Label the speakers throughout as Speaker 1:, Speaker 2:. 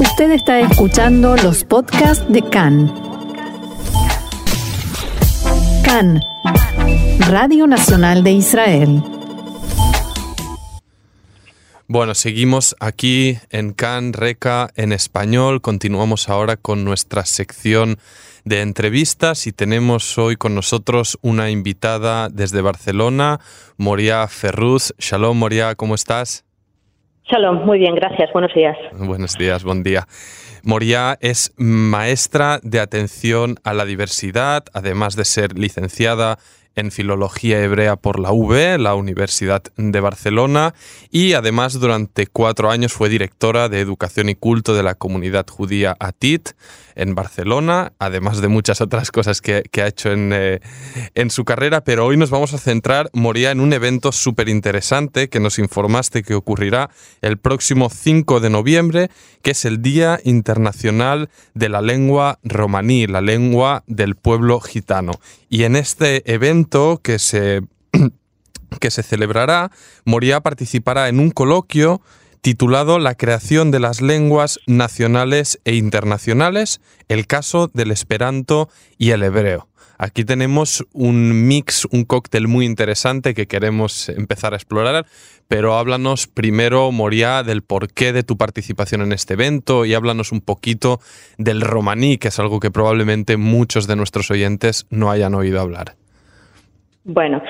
Speaker 1: Usted está escuchando los podcasts de CAN. CAN, Radio Nacional de Israel.
Speaker 2: Bueno, seguimos aquí en CAN Reca en español. Continuamos ahora con nuestra sección de entrevistas y tenemos hoy con nosotros una invitada desde Barcelona, Moria Ferruz. Shalom, Moria, ¿cómo estás?
Speaker 3: Shalom, muy bien, gracias. Buenos días.
Speaker 2: Buenos días, buen día. Moria es maestra de atención a la diversidad, además de ser licenciada en Filología Hebrea por la UB, la Universidad de Barcelona, y además durante cuatro años fue directora de Educación y Culto de la Comunidad Judía ATIT en Barcelona, además de muchas otras cosas que, ha hecho en, eh, en, su carrera, pero hoy nos vamos a centrar, Moría, en un evento súper interesante que nos informaste que ocurrirá el próximo 5 de noviembre, que es el Día Internacional de la Lengua Romaní, la lengua del pueblo gitano. Y en este evento que se, que se celebrará, Moría participará en un coloquio titulado La creación de las lenguas nacionales e internacionales, el caso del esperanto y el hebreo. Aquí tenemos un mix, un cóctel muy interesante que queremos empezar a explorar, pero háblanos primero, Moria, del porqué de tu participación en este evento y háblanos un poquito del romaní, que es algo que probablemente muchos de nuestros oyentes no hayan oído hablar.
Speaker 3: Bueno,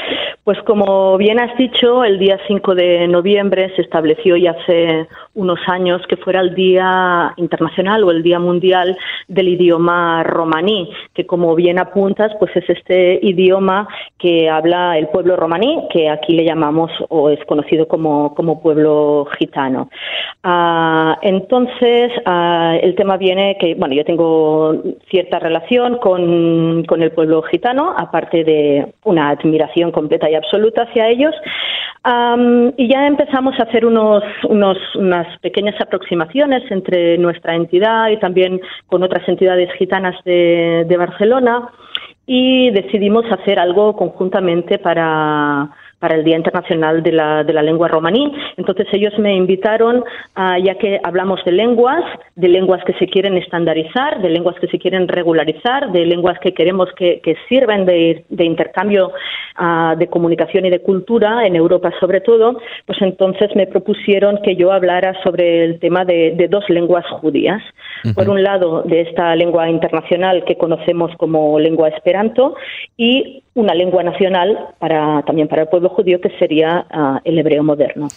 Speaker 3: pues como bien has dicho, el día 5 de noviembre se estableció ya hace unos años que fuera el Día Internacional o el Día Mundial del Idioma romaní, que como bien apuntas, pues es este idioma que habla el pueblo romaní, que aquí le llamamos o es conocido como, como pueblo gitano. Ah, entonces, ah, el tema viene que, bueno, yo tengo cierta relación con, con el pueblo gitano, aparte de una admiración completa y absoluta hacia ellos. y ya empezamos a hacer unos, unos, unas pequeñas aproximaciones entre nuestra entidad y también con otras entidades gitanas de, Barcelona y decidimos hacer algo conjuntamente para para el Día Internacional de la, de la Lengua Romaní. Entonces ellos me invitaron, uh, ya que hablamos de lenguas, de lenguas que se quieren estandarizar, de lenguas que se quieren regularizar, de lenguas que queremos que, que sirven de, de intercambio uh, de comunicación y de cultura, en Europa sobre todo, pues entonces me propusieron que yo hablara sobre el tema de, de dos lenguas judías. Uh -huh. Por un lado, de esta lengua internacional que conocemos como lengua esperanto y una lengua nacional para, también para el pueblo judío que sería uh, el hebreo moderno.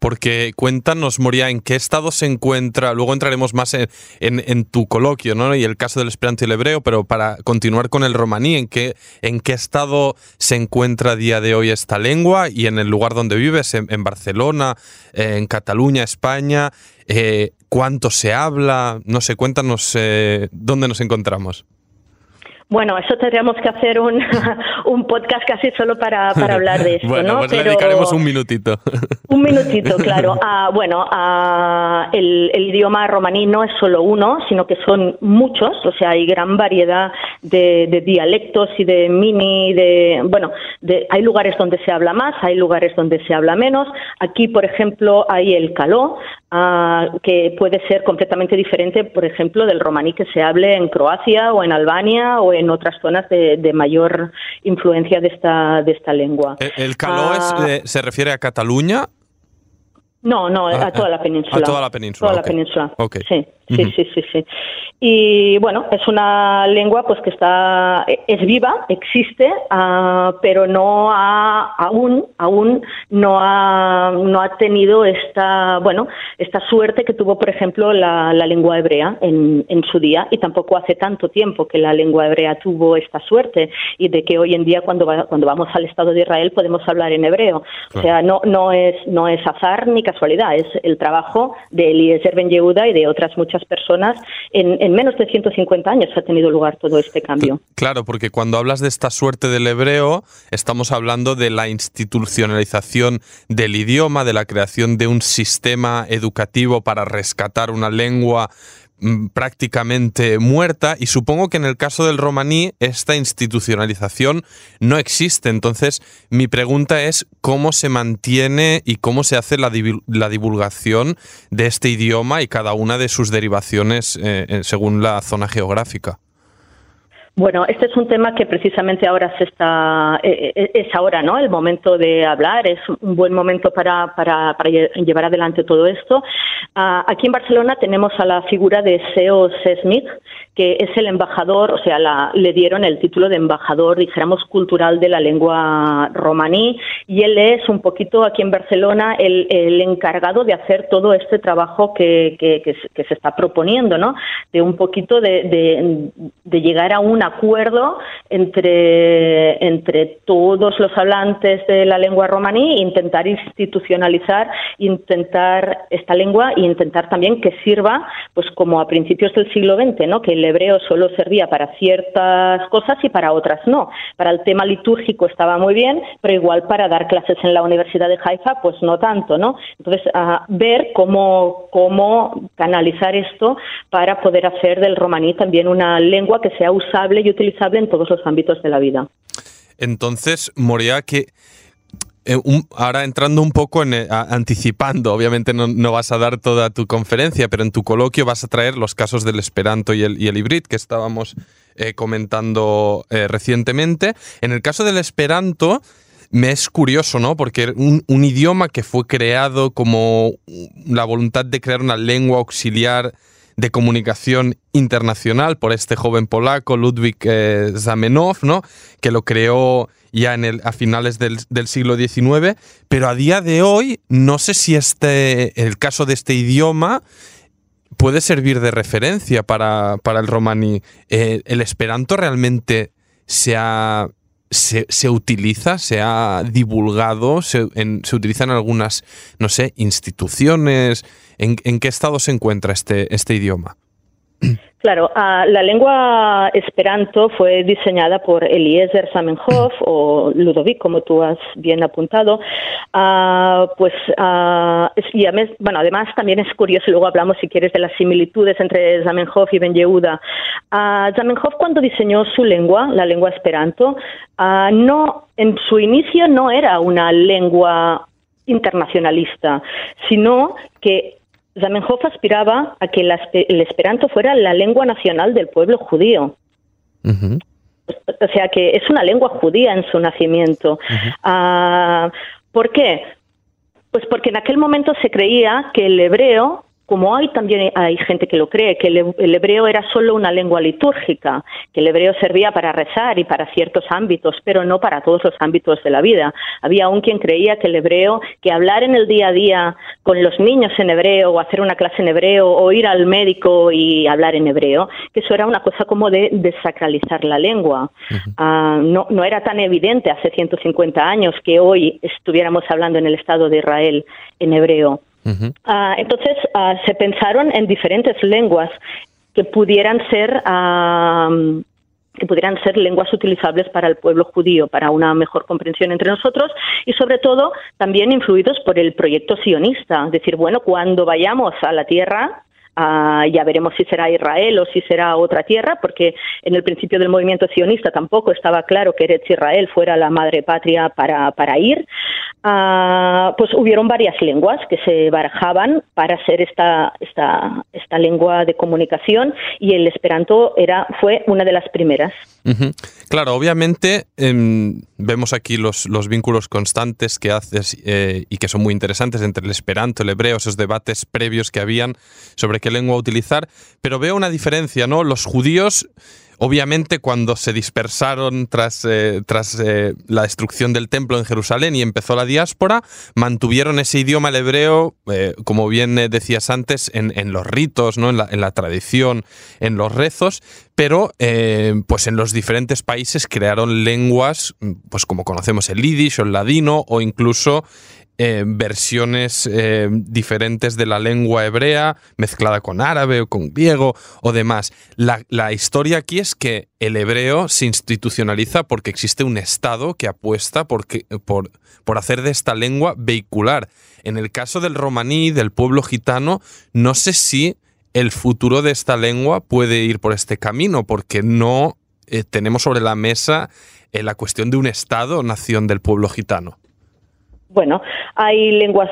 Speaker 2: Porque cuéntanos, Moria, en qué estado se encuentra, luego entraremos más en, tu coloquio, ¿no? Y el caso del esperanto y el hebreo, pero para continuar con el romaní, ¿en qué, ¿en qué estado se encuentra a día de hoy esta lengua y en el lugar donde vives, en, en Barcelona, eh, en Cataluña, España? Eh, ¿Cuánto se habla? No sé, cuéntanos eh, dónde nos encontramos.
Speaker 3: Bueno, eso tendríamos que hacer un, un podcast casi solo para, para hablar de esto,
Speaker 2: bueno,
Speaker 3: ¿no?
Speaker 2: Pues Pero, le dedicaremos un minutito.
Speaker 3: Un minutito, claro. Uh, bueno, uh, el, el, idioma romaní no es solo uno, sino que son muchos, o sea, hay gran variedad de, de dialectos y de mini, de, bueno, de, hay lugares donde se habla más, hay lugares donde se habla menos. Aquí, por ejemplo, hay el caló, uh, que puede ser completamente diferente, por ejemplo, del romaní que se hable en Croacia o en Albania o en otras zonas de, de mayor influencia de esta, de esta lengua.
Speaker 2: ¿El, el caló es, eh, se refiere a Cataluña?
Speaker 3: No, no, a toda la península.
Speaker 2: A toda la península.
Speaker 3: Toda
Speaker 2: okay.
Speaker 3: la península.
Speaker 2: Okay.
Speaker 3: Sí, sí, uh -huh. sí, sí, sí. Y bueno, es una lengua pues que está es viva, existe, uh, pero no ha aún aún no ha no ha tenido esta bueno esta suerte que tuvo por ejemplo la, la lengua hebrea en, en su día y tampoco hace tanto tiempo que la lengua hebrea tuvo esta suerte y de que hoy en día cuando va, cuando vamos al Estado de Israel podemos hablar en hebreo. Claro. O sea, no no es no es azar ni casualidad, es el trabajo de Eliezer Ben Yehuda y de otras muchas personas en, en en menos de 150 años ha tenido lugar todo este cambio.
Speaker 2: Claro, porque cuando hablas de esta suerte del hebreo, estamos hablando de la institucionalización del idioma, de la creación de un sistema educativo para rescatar una lengua prácticamente muerta y supongo que en el caso del romaní esta institucionalización no existe. Entonces, mi pregunta es cómo se mantiene y cómo se hace la, divulgación de este idioma y cada una de sus derivaciones eh, según la zona geográfica.
Speaker 3: Bueno, este es un tema que precisamente ahora se está, eh, eh, es ahora, ¿no? El momento de hablar, es un buen momento para, llevar adelante todo esto. Ah, aquí en Barcelona tenemos a la figura de Seo Smith, que es el embajador, o sea, le dieron el título de embajador, dijéramos, cultural de la lengua romaní, y él es un poquito aquí en Barcelona el, encargado de hacer todo este trabajo que, que, se está proponiendo, ¿no? De un poquito de, llegar a un acuerdo entre, entre todos los hablantes de la lengua romaní intentar institucionalizar, intentar esta lengua e intentar también que sirva, pues como a principios del siglo XX, ¿no? Que el hebreo solo servía para ciertas cosas y para otras no. Para el tema litúrgico estaba muy bien, pero igual para dar clases en la Universidad de Haifa, pues no tanto, ¿no? Entonces, ver cómo, cómo canalizar esto para poder hacer del romaní también una lengua que sea usable y utilizable en todos los ámbitos de la vida.
Speaker 2: Entonces, Moria, que eh, ahora entrando un poco en, eh, anticipando, obviamente no, vas a dar toda tu conferencia, pero en tu coloquio vas a traer los casos del Esperanto y el, y el hibrid que estábamos eh, comentando recientemente. En el caso del Esperanto, me es curioso, ¿no? Porque un, idioma que fue creado como la voluntad de crear una lengua auxiliar de comunicación internacional por este joven polaco, Ludwig Zamenhof, ¿no? Que lo creó ya en el, a finales del, siglo XIX, pero a día de hoy no sé si este, el caso de este idioma puede servir de referencia para, el romaní. Eh, ¿El esperanto realmente se se, utiliza, se ha divulgado, se, se utiliza en algunas, no sé, instituciones. ¿En, ¿En, qué estado se encuentra este, este idioma?
Speaker 3: Claro, ah, la lengua esperanto fue diseñada por Eliezer Zamenhof o Ludovic, como tú has bien apuntado. Ah, pues, ah, y bueno, además también es curioso, luego hablamos si quieres de las similitudes entre Zamenhof y Ben Yehuda. Zamenhof cuando diseñó su lengua, la lengua esperanto, no, en su inicio no era una lengua internacionalista, sino que Zamenhof aspiraba a que el esperanto fuera la lengua nacional del pueblo judío. O sea que es una lengua judía en su nacimiento. Ah, ¿Por qué? Pues porque en aquel momento se creía que el hebreo como hay también hay gente que lo cree, que el, hebreo era solo una lengua litúrgica, que el hebreo servía para rezar y para ciertos ámbitos, pero no para todos los ámbitos de la vida. Había aún quien creía que el hebreo, que hablar en el día a día con los niños en hebreo, o hacer una clase en hebreo, o ir al médico y hablar en hebreo, que eso era una cosa como de desacralizar la lengua. Ah, no, no era tan evidente hace 150 años que hoy estuviéramos hablando en el Estado de Israel en hebreo. Ah, entonces ah, se pensaron en diferentes lenguas que pudieran ser que pudieran ser lenguas utilizables para el pueblo judío, para una mejor comprensión entre nosotros y sobre todo también influidos por el proyecto sionista, es decir, bueno, cuando vayamos a la tierra Ah, ya veremos si será Israel o si será otra tierra, porque en el principio del movimiento sionista tampoco estaba claro que Eretz Israel fuera la madre patria para, para ir. Ah, pues hubieron varias lenguas que se barajaban para ser esta, esta, esta lengua de comunicación y el esperanto era, fue una de las primeras.
Speaker 2: Claro, obviamente em, vemos aquí los, los, vínculos constantes que haces eh, y que son muy interesantes entre el esperanto, el hebreo, esos debates previos que habían sobre qué lengua utilizar, pero veo una diferencia, ¿no? Los judíos Obviamente cuando se dispersaron tras, eh, tras eh, la destrucción del templo en Jerusalén y empezó la diáspora, mantuvieron ese idioma, el hebreo, eh, como bien decías antes, en, los ritos, ¿no? en, la, en la tradición, en los rezos, pero pues en los diferentes países crearon lenguas, pues como conocemos el yiddish o el ladino o incluso eh, versiones eh, diferentes de la lengua hebrea, mezclada con árabe o con griego o demás. La, historia aquí es que el hebreo se institucionaliza porque existe un Estado que apuesta por, por, por hacer de esta lengua vehicular. En el caso del romaní, del pueblo gitano, no sé si el futuro de esta lengua puede ir por este camino, porque no eh, tenemos sobre la mesa la cuestión de un Estado nación del pueblo gitano.
Speaker 3: Bueno, hay lenguas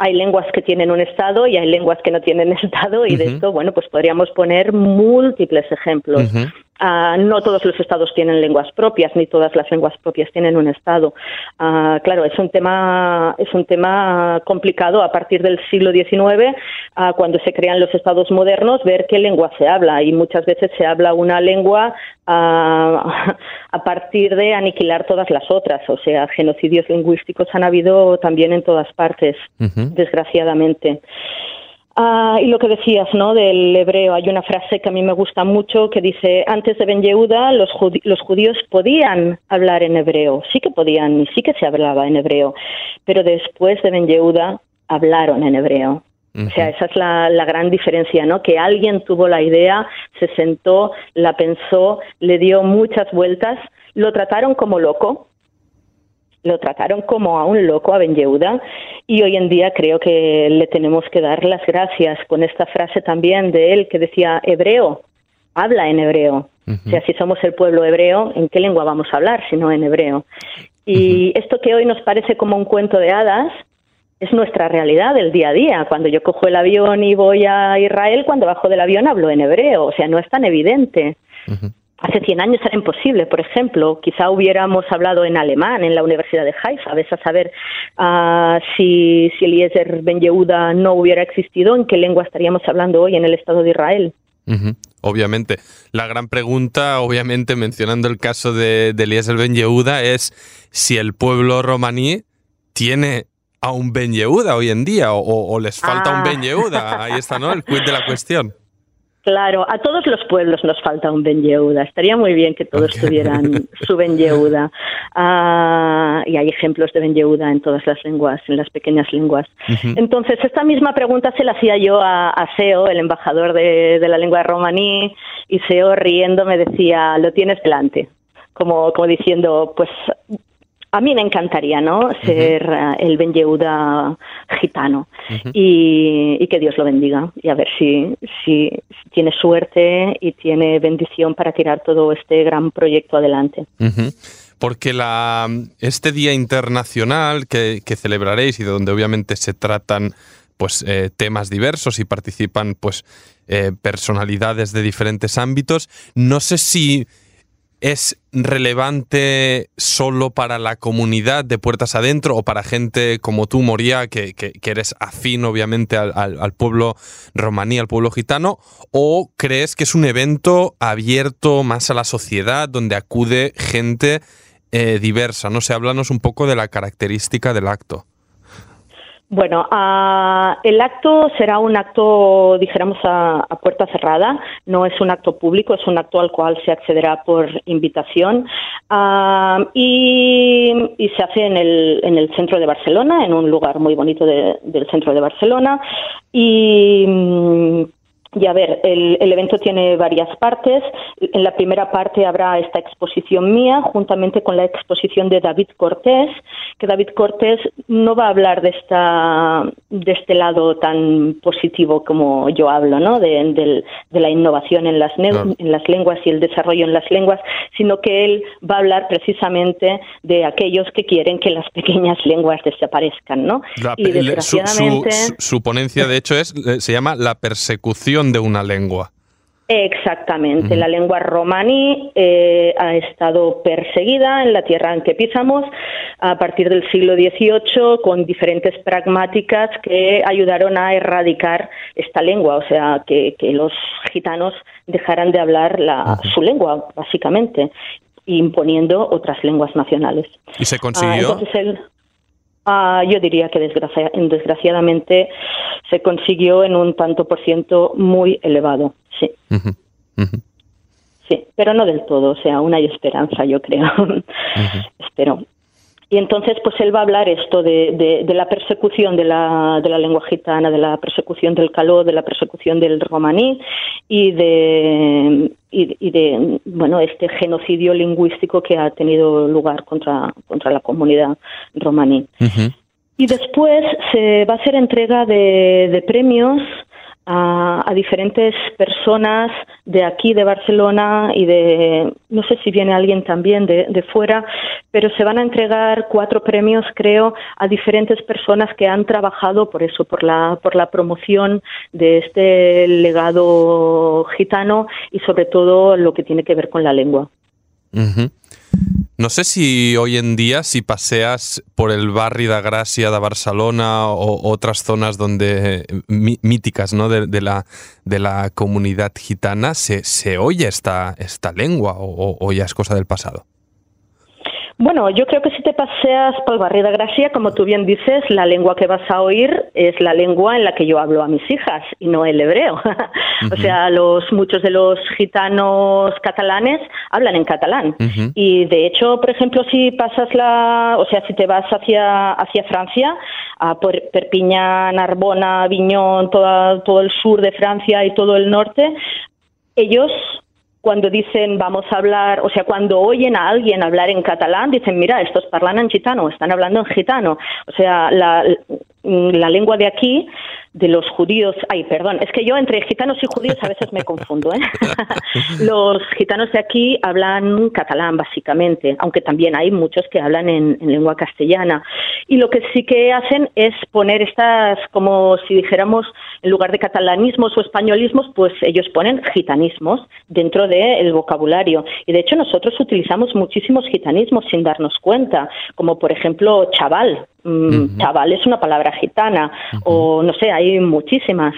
Speaker 3: hay lenguas que tienen un estado y hay lenguas que no tienen estado y de esto, bueno, pues podríamos poner múltiples ejemplos. Ah, no todos los estados tienen lenguas propias, ni todas las lenguas propias tienen un estado. Ah, claro, es un tema es un tema complicado a partir del siglo XIX, ah, cuando se crean los estados modernos, ver qué lengua se habla y muchas veces se habla una lengua a partir de aniquilar todas las otras. O sea, genocidios lingüísticos han habido también en todas partes, desgraciadamente. Ah, y lo que decías, ¿no? Del hebreo, hay una frase que a mí me gusta mucho que dice, antes de Ben Yehuda los, los judíos podían hablar en hebreo, sí que podían y sí que se hablaba en hebreo, pero después de Ben Yehuda hablaron en hebreo. O sea, esa es la, la, gran diferencia, ¿no? Que alguien tuvo la idea, se sentó, la pensó, le dio muchas vueltas, lo trataron como loco, lo trataron como a un loco a Ben Yehuda y hoy en día creo que le tenemos que dar las gracias con esta frase también de él que decía hebreo, habla en hebreo. O sea, si somos el pueblo hebreo, ¿en qué lengua vamos a hablar si no en hebreo? Y esto que hoy nos parece como un cuento de hadas, es nuestra realidad del día a día. Cuando yo cojo el avión y voy a Israel, cuando bajo del avión hablo en hebreo, o sea, no es tan evidente hace 100 años era imposible, por ejemplo, quizá hubiéramos hablado en alemán en la Universidad de Haifa, a a saber uh, si, si Eliezer Ben Yehuda no hubiera existido, ¿en qué lengua estaríamos hablando hoy en el Estado de Israel?
Speaker 2: Obviamente. La gran pregunta, obviamente, mencionando el caso de, de Eliezer Ben Yehuda, es si el pueblo romaní tiene a un Ben Yehuda hoy en día o, les falta un ah. Ben Yehuda. Ahí está, ¿no? El quid de la cuestión.
Speaker 3: Claro, a todos los pueblos nos falta un Ben Yehuda. Estaría muy bien que todos tuvieran su Ben Yehuda. Ah, y hay ejemplos de Ben Yehuda en todas las lenguas, en las pequeñas lenguas. Entonces, esta misma pregunta se la hacía yo a, Seo, el embajador de, de la lengua romaní, y Seo riendo me decía, lo tienes delante. Como, como diciendo, pues a mí me encantaría, ¿no? Ser eh, el Ben Yehuda gitano. Y, que Dios lo bendiga. Y a ver si, si, tiene suerte y tiene bendición para tirar todo este gran proyecto adelante.
Speaker 2: Porque la, este Día Internacional que, celebraréis y de donde obviamente se tratan pues eh, temas diversos y participan pues eh, personalidades de diferentes ámbitos, no sé si es relevante solo para la comunidad de puertas adentro o para gente como tú, Moria, que, eres afín obviamente al, pueblo romaní, al pueblo gitano? ¿O crees que es un evento abierto más a la sociedad donde acude gente eh, diversa? No sé, háblanos un poco de la característica del acto.
Speaker 3: Bueno, uh, el acto será un acto, dijéramos, a, puerta cerrada. No es un acto público, es un acto al cual se accederá por invitación uh, y, y, se hace en el, en el centro de Barcelona, en un lugar muy bonito de, del centro de Barcelona. Y mm, y a ver, el, evento tiene varias partes. En la primera parte habrá esta exposición mía, juntamente con la exposición de David Cortés, que David Cortés no va a hablar de, esta, de este lado tan positivo como yo hablo, ¿no? De, la innovación en las, en las lenguas y el desarrollo en las lenguas, sino que él va a hablar precisamente de aquellos que quieren que las pequeñas lenguas desaparezcan, ¿no?
Speaker 2: y desgraciadamente... su ponencia, de hecho, es eh, se llama La persecución de una lengua.
Speaker 3: Exactamente, la lengua romaní eh, ha estado perseguida en la tierra en que pisamos a partir del siglo XVIII con diferentes pragmáticas que ayudaron a erradicar esta lengua, o sea, que, los gitanos dejaran de hablar la, su lengua, básicamente, imponiendo otras lenguas nacionales.
Speaker 2: ¿Y se consiguió?
Speaker 3: Ah, Ah, yo diría que desgraciadamente se consiguió en un tanto por ciento muy elevado, sí. Sí, pero no del todo, o sea, aún hay esperanza, yo creo. Espero. Y entonces, pues él va a hablar esto de, de, la persecución de la, de la, lengua gitana, de la persecución del caló, de la persecución del romaní y de, y, de bueno, este genocidio lingüístico que ha tenido lugar contra, contra la comunidad romaní. Y después se va a hacer entrega de, de premios a, a, diferentes personas de aquí, de Barcelona y de, no sé si viene alguien también de, de, fuera, pero se van a entregar cuatro premios, creo, a diferentes personas que han trabajado por eso, por la, por la promoción de este legado gitano y sobre todo lo que tiene que ver con la lengua.
Speaker 2: No sé si hoy en día, si paseas por el barrio de Gracia de Barcelona o otras zonas donde míticas ¿no? de, la, de la comunidad gitana, se, se oye esta, esta lengua o ya es cosa del pasado.
Speaker 3: Bueno, yo creo que si te paseas por el barrio de Gracia, como tú bien dices, la lengua que vas a oír es la lengua en la que yo hablo a mis hijas y no el hebreo. o sea, los muchos de los gitanos catalanes hablan en catalán. Y de hecho, por ejemplo, si pasas la, o sea, si te vas hacia hacia Francia, a Perpiñán, Narbona, Viñón, todo el sur de Francia y todo el norte, ellos cuando dicen vamos a hablar, o sea, cuando oyen a alguien hablar en catalán, dicen, mira, estos hablan en gitano, están hablando en gitano. O sea, la, la lengua de aquí de los judíos, ay, perdón, es que yo entre gitanos y judíos a veces me confundo. ¿eh? los gitanos de aquí hablan catalán, básicamente, aunque también hay muchos que hablan en, lengua castellana. Y lo que sí que hacen es poner estas, como si dijéramos, en lugar de catalanismos o españolismos, pues ellos ponen gitanismos dentro del vocabulario. Y de hecho nosotros utilizamos muchísimos gitanismos sin darnos cuenta, como por ejemplo chaval, Mm, chaval es una palabra gitana o no sé, hay muchísimas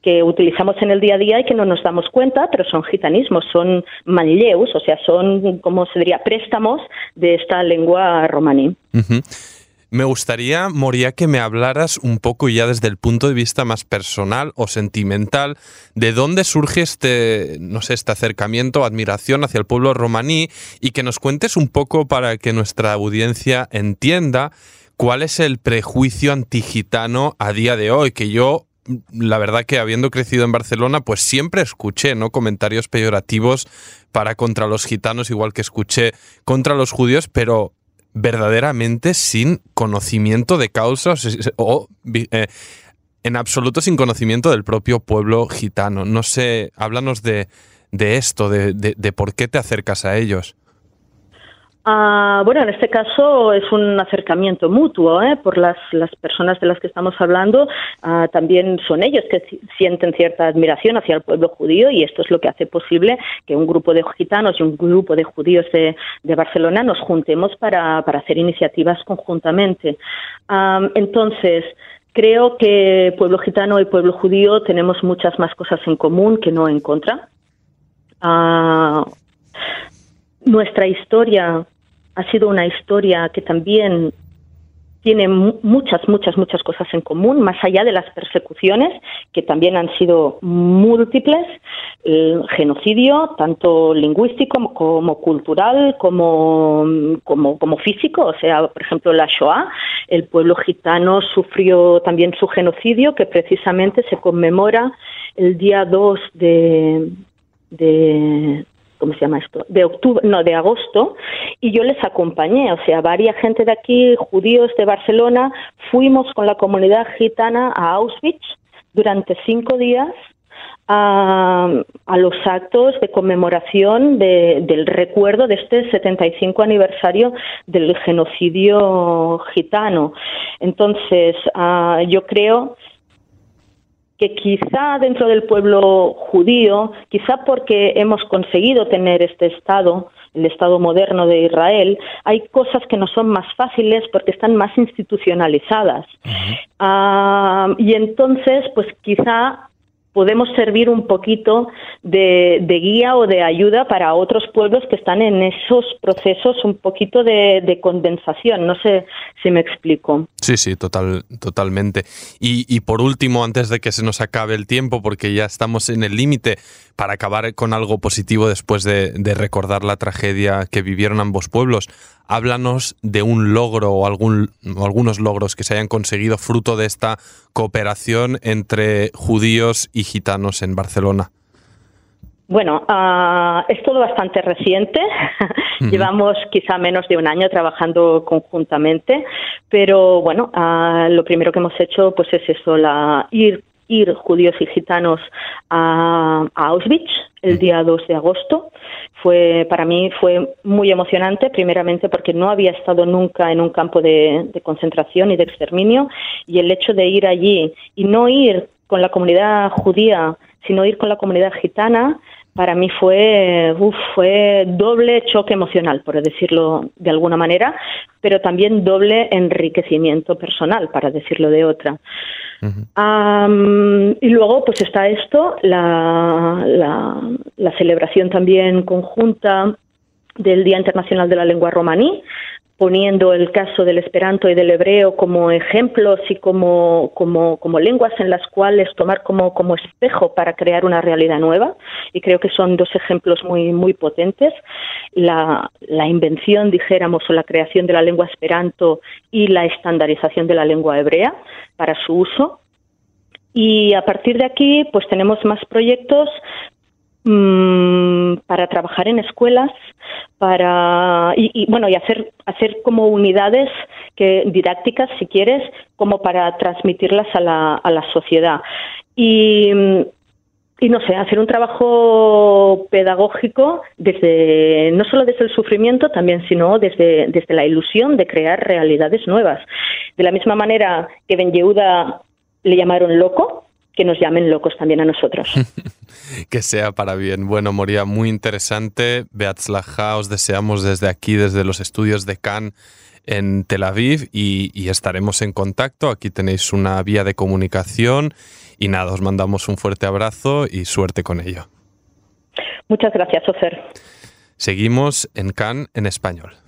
Speaker 3: que utilizamos en el día a día y que no nos damos cuenta, pero son gitanismos, son manlleus, o sea, son, como se diría, préstamos de esta lengua romaní.
Speaker 2: Me gustaría, Moria, que me hablaras un poco ya desde el punto de vista más personal o sentimental, de dónde surge este, no sé, este acercamiento, admiración hacia el pueblo romaní y que nos cuentes un poco para que nuestra audiencia entienda ¿Cuál es el prejuicio antigitano a día de hoy? Que yo, la verdad que habiendo crecido en Barcelona, pues siempre escuché ¿no? comentarios peyorativos para contra los gitanos, igual que escuché contra los judíos, pero verdaderamente sin conocimiento de causa o, eh, en absoluto sin conocimiento del propio pueblo gitano. No sé, háblanos de, esto, de por qué te acercas a ellos.
Speaker 3: Ah, bueno, en este caso es un acercamiento mutuo ¿eh? por las, las personas de las que estamos hablando. Ah, también son ellos que sienten cierta admiración hacia el pueblo judío y esto es lo que hace posible que un grupo de gitanos y un grupo de judíos de, Barcelona nos juntemos para, hacer iniciativas conjuntamente. Ah, entonces, creo que pueblo gitano y pueblo judío tenemos muchas más cosas en común que no en contra. nuestra historia ha sido una historia que también tiene muchas, muchas, muchas cosas en común, más allá de las persecuciones, que también han sido múltiples, el genocidio, tanto lingüístico como cultural, como, como, como físico, o sea, por ejemplo, la Shoah, el pueblo gitano sufrió también su genocidio, que precisamente se conmemora el día 2 de, de, ¿cómo se llama esto? De octubre, no, de agosto, y yo les acompañé, o sea, varias gente de aquí, judíos de Barcelona, fuimos con la comunidad gitana a Auschwitz durante cinco días a, los actos de conmemoración del recuerdo de este 75 aniversario del genocidio gitano. Entonces, ah, yo creo que quizá dentro del pueblo judío, quizá porque hemos conseguido tener este Estado, el Estado moderno de Israel, hay cosas que no son más fáciles porque están más institucionalizadas. Ah, y entonces, pues quizá podemos servir un poquito de, guía o de ayuda para otros pueblos que están en esos procesos un poquito de, condensación. No sé si me explico.
Speaker 2: Sí, sí, total, totalmente. Y, por último, antes de que se nos acabe el tiempo, porque ya estamos en el límite, para acabar con algo positivo después de, recordar la tragedia que vivieron ambos pueblos, háblanos de un logro o, algún, algunos logros que se hayan conseguido fruto de esta cooperación entre judíos y gitanos en Barcelona.
Speaker 3: Bueno, ah, es todo bastante reciente. Llevamos quizá menos de un año trabajando conjuntamente, pero bueno, ah, lo primero que hemos hecho pues es eso, la, ir ir judíos y gitanos a, Auschwitz el día 2 de agosto. Fue, para mí fue muy emocionante, primeramente porque no había estado nunca en un campo de, de concentración y de exterminio y el hecho de ir allí y no ir con la comunidad judía, sino ir con la comunidad gitana, para mí fue, fue doble choque emocional, por decirlo de alguna manera, pero también doble enriquecimiento personal, para decirlo de otra. y luego, pues está esto, la, la, la celebración también conjunta del Día Internacional de la Lengua Romaní, poniendo el caso del esperanto y del hebreo como ejemplos y como, como, como lenguas en las cuales tomar como, como espejo para crear una realidad nueva. Y creo que son dos ejemplos muy, muy potentes. La, la invención, dijéramos, o la creación de la lengua esperanto y la estandarización de la lengua hebrea para su uso. Y a partir de aquí, pues tenemos más proyectos Mm, para trabajar en escuelas, para y, bueno y hacer hacer como unidades que didácticas, si quieres, como para transmitirlas a la, a la sociedad y y no sé, hacer un trabajo pedagógico desde no solo desde el sufrimiento también, sino desde, desde la ilusión de crear realidades nuevas. De la misma manera que Ben Yehuda le llamaron loco, que nos llamen locos también a nosotros.
Speaker 2: que sea para bien. Bueno, Moría, muy interesante. Beatzlaja, os deseamos desde aquí, desde los estudios de Cannes en Tel Aviv y, estaremos en contacto. Aquí tenéis una vía de comunicación y nada, os mandamos un fuerte abrazo y suerte con ello.
Speaker 3: Muchas gracias, Ofer.
Speaker 2: Seguimos en Cannes en español.